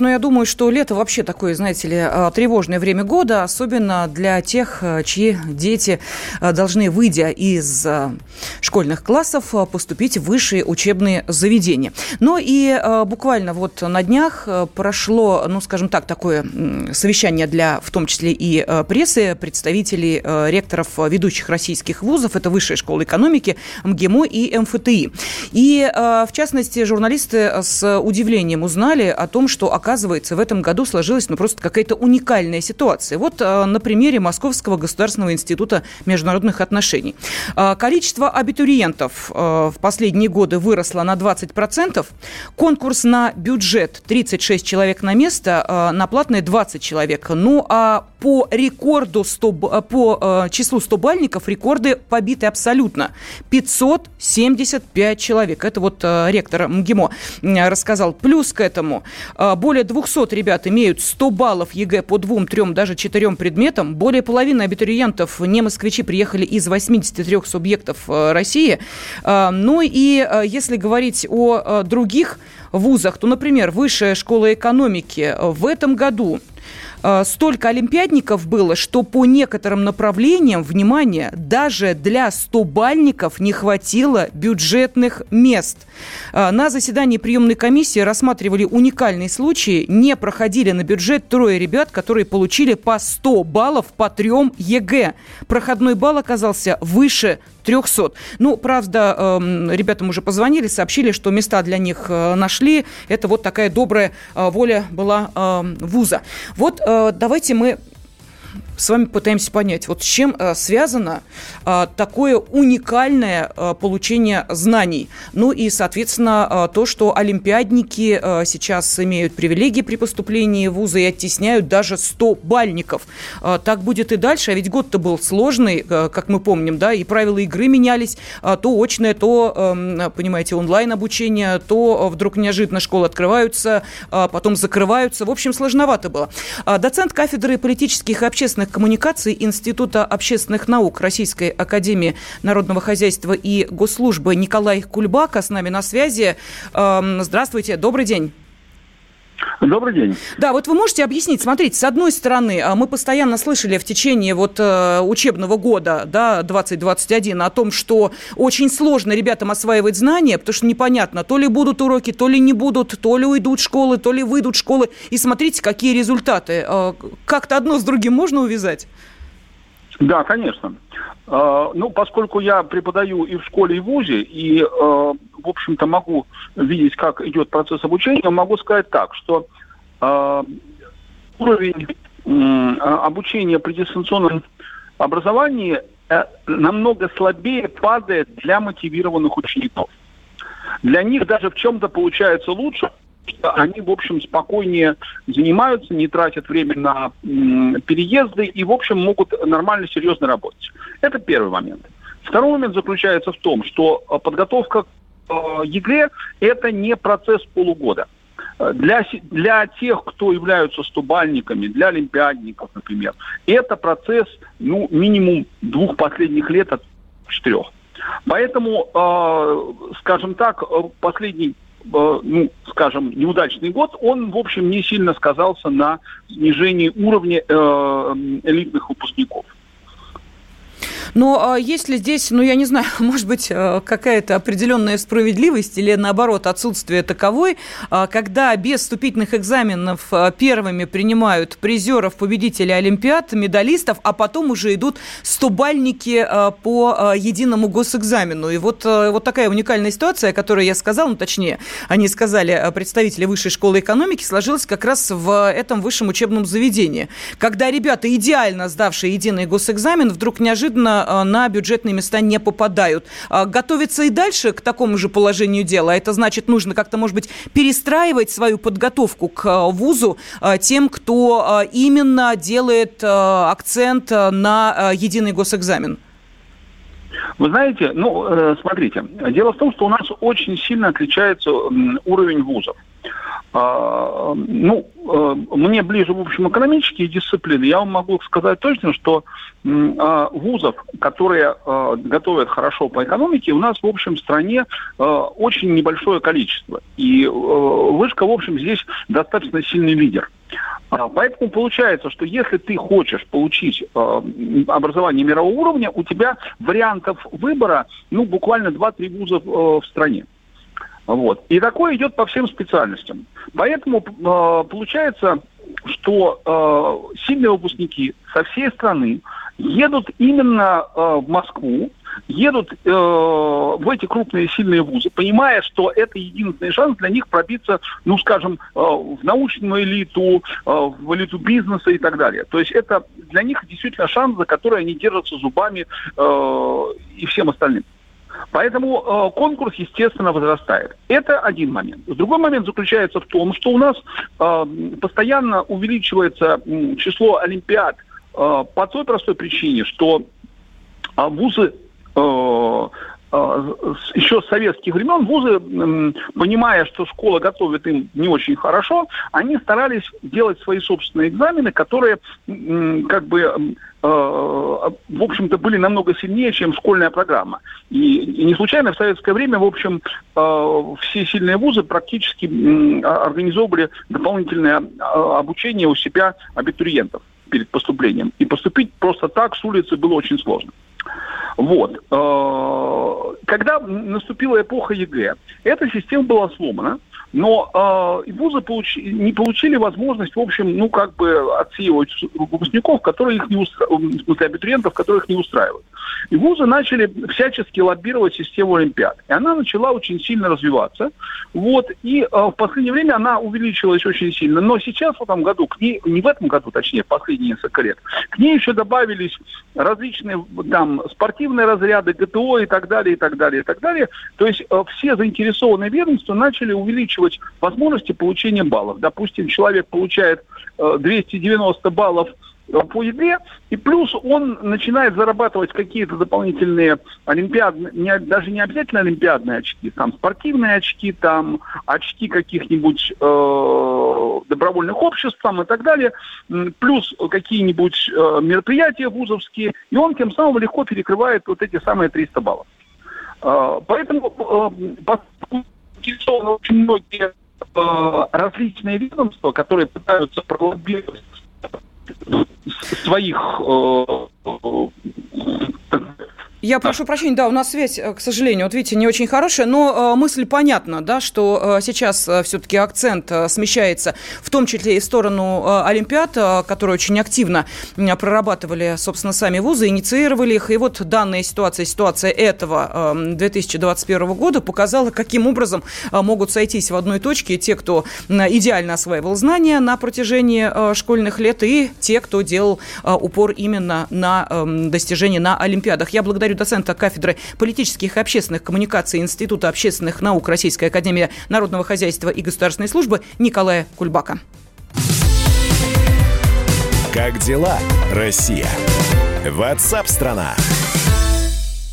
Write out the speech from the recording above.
Но я думаю, что лето вообще такое, знаете ли, а, тревожное время года, особенно для тех, а, чьи дети а, должны, выйдя из школьных классов, поступить в высшие учебные заведения. Но и буквально вот на днях прошло, ну, скажем так, такое совещание для, в том числе и прессы, представителей ректоров ведущих российских вузов, это Высшая школа экономики, МГИМО и МФТИ. И, в частности, журналисты с удивлением узнали о том, что, оказывается, оказывается, в этом году сложилась ну, просто какая-то уникальная ситуация. Вот э, на примере Московского государственного института международных отношений. Э, количество абитуриентов э, в последние годы выросло на 20%. Конкурс на бюджет 36 человек на место, на платное 20 человек. Ну а по рекорду 100, по числу 100 бальников рекорды побиты абсолютно. 575 человек. Это вот ректор МГИМО рассказал. Плюс к этому более более 200 ребят имеют 100 баллов ЕГЭ по двум, трем, даже четырем предметам. Более половины абитуриентов, не москвичи, приехали из 83 субъектов э, России. Э, ну и э, если говорить о других вузах, то, например, Высшая школа экономики в этом году столько олимпиадников было, что по некоторым направлениям, внимание, даже для 100-бальников не хватило бюджетных мест. Э, на заседании приемной комиссии рассматривали уникальные случаи. Не проходили на бюджет трое ребят, которые получили по 100 баллов по трем ЕГЭ. Проходной балл оказался выше 300. Ну, правда, эм, ребятам уже позвонили, сообщили, что места для них э, нашли. Это вот такая добрая воля была эм, вуза. Вот Э, давайте мы с вами пытаемся понять, вот с чем э, связано э, такое уникальное э, получение знаний. Ну и, соответственно, то, что олимпиадники сейчас имеют привилегии при поступлении в вузы и оттесняют даже 100 бальников. Так будет и дальше, а ведь год-то был сложный, как мы помним, да, и правила игры менялись, то очное, то, эм, понимаете, онлайн-обучение, то вдруг неожиданно школы открываются, потом закрываются. В общем, сложновато было. Доцент кафедры политических и общественных общественных коммуникаций Института общественных наук Российской Академии Народного Хозяйства и Госслужбы Николай Кульбака с нами на связи. Эм, здравствуйте, добрый день. Добрый день. Да, вот вы можете объяснить, смотрите, с одной стороны, а, мы постоянно слышали в течение вот э, учебного года, да, 2021, о том, что очень сложно ребятам осваивать знания, потому что непонятно, то ли будут уроки, то ли не будут, то ли уйдут школы, то ли выйдут школы. И смотрите, какие результаты. А, как-то одно с другим можно увязать? Да, конечно. А, ну, поскольку я преподаю и в школе, и в ВУЗе, и, в общем-то, могу видеть, как идет процесс обучения, могу сказать так, что уровень обучения при дистанционном образовании э, намного слабее падает для мотивированных учеников. Для них даже в чем-то получается лучше, что они, в общем, спокойнее занимаются, не тратят время на переезды и, в общем, могут нормально, серьезно работать. Это первый момент. Второй момент заключается в том, что э, подготовка к э, ЕГЭ – это не процесс полугода. Для, для тех, кто являются стубальниками, для олимпиадников, например, это процесс ну, минимум двух последних лет от четырех. Поэтому, э, скажем так, последний Э, ну, скажем, неудачный год, он, в общем, не сильно сказался на снижении уровня э, элитных выпускников. Но а, есть ли здесь, ну, я не знаю, может быть, э, какая-то определенная справедливость или, наоборот, отсутствие таковой, а, когда без вступительных экзаменов а, первыми принимают призеров, победителей Олимпиад, медалистов, а потом уже идут стобальники по единому госэкзамену. И вот, э, вот такая уникальная ситуация, о которой я сказала, ну, точнее, они сказали, э, представители Высшей школы экономики, сложилась как раз в этом высшем учебном заведении. Когда ребята, идеально сдавшие единый госэкзамен, вдруг неожиданно Э, на бюджетные места не попадают. А готовиться и дальше к такому же положению дела? Это значит, нужно как-то, может быть, перестраивать свою подготовку к э, вузу э, тем, кто именно делает акцент на единый госэкзамен? Вы знаете, ну, смотрите, дело в том, что у нас очень сильно отличается уровень вузов. А, ну, э, мне ближе, в общем, экономические дисциплины. Я вам могу сказать точно, что а, вузов, которые а, готовят хорошо по экономике, у нас, в общем, в стране очень небольшое количество. И э, вышка, в общем, здесь достаточно сильный лидер. Поэтому получается, что если ты хочешь получить э, образование мирового уровня, у тебя вариантов выбора, ну, буквально 2-3 вуза в стране. Вот. И такое идет по всем специальностям. Поэтому э, получается, что э, сильные выпускники со всей страны едут именно э, в Москву, едут э, в эти крупные сильные вузы, понимая, что это единственный шанс для них пробиться, ну, скажем, э, в научную элиту, э, в элиту бизнеса и так далее. То есть это для них действительно шанс, за который они держатся зубами э, и всем остальным. Поэтому э, конкурс, естественно, возрастает. Это один момент. Другой момент заключается в том, что у нас э, постоянно увеличивается э, число олимпиад э, по той простой причине, что э, вузы э, еще с советских времен вузы, понимая, что школа готовит им не очень хорошо, они старались делать свои собственные экзамены, которые как бы Э, в общем-то, были намного сильнее, чем школьная программа. И, не случайно в советское время, в общем, э, все сильные вузы практически организовывали дополнительное обучение у себя абитуриентов перед поступлением. И поступить просто так с улицы было очень сложно. Вот. Когда наступила эпоха ЕГЭ, эта система была сломана, но э, вузы получи, не получили возможность, в общем, ну, как бы отсеивать выпускников, которые их не устраивают, в смысле, абитуриентов, которых не устраивают. И вузы начали всячески лоббировать систему Олимпиад. И она начала очень сильно развиваться. Вот, и э, в последнее время она увеличилась очень сильно. Но сейчас, в этом году, к ней, не в этом году, точнее, последние несколько лет, к ней еще добавились различные там спортивные разряды, ГТО и так далее, и так далее, и так далее. То есть э, все заинтересованные ведомства начали увеличивать увеличивать возможности получения баллов. Допустим, человек получает 290 э, баллов э, по ЕГЭ, и плюс он начинает зарабатывать какие-то дополнительные олимпиадные, даже не обязательно олимпиадные очки, там спортивные очки, там очки каких-нибудь э, добровольных обществ там, и так далее, плюс какие-нибудь э, мероприятия вузовские, и он тем самым легко перекрывает вот эти самые 300 баллов. Э, поэтому э, заинтересованы очень многие э, различные ведомства, которые пытаются пролоббировать своих э, я прошу прощения, да, у нас связь, э, к сожалению, вот видите, не очень хорошая, но э, мысль понятна, да, что э, сейчас все-таки акцент смещается в том числе и в сторону Олимпиад, которые очень активно прорабатывали, собственно, сами вузы, инициировали их. И вот данная ситуация, ситуация этого э, 2021 года показала, каким образом могут сойтись в одной точке те, кто идеально осваивал знания на протяжении школьных лет, и те, кто делал упор именно на э, достижения на Олимпиадах. Я благодарю доцента кафедры политических и общественных коммуникаций Института общественных наук Российской Академии Народного хозяйства и государственной службы Николая Кульбака. Как дела, Россия? Ватсап-страна! страна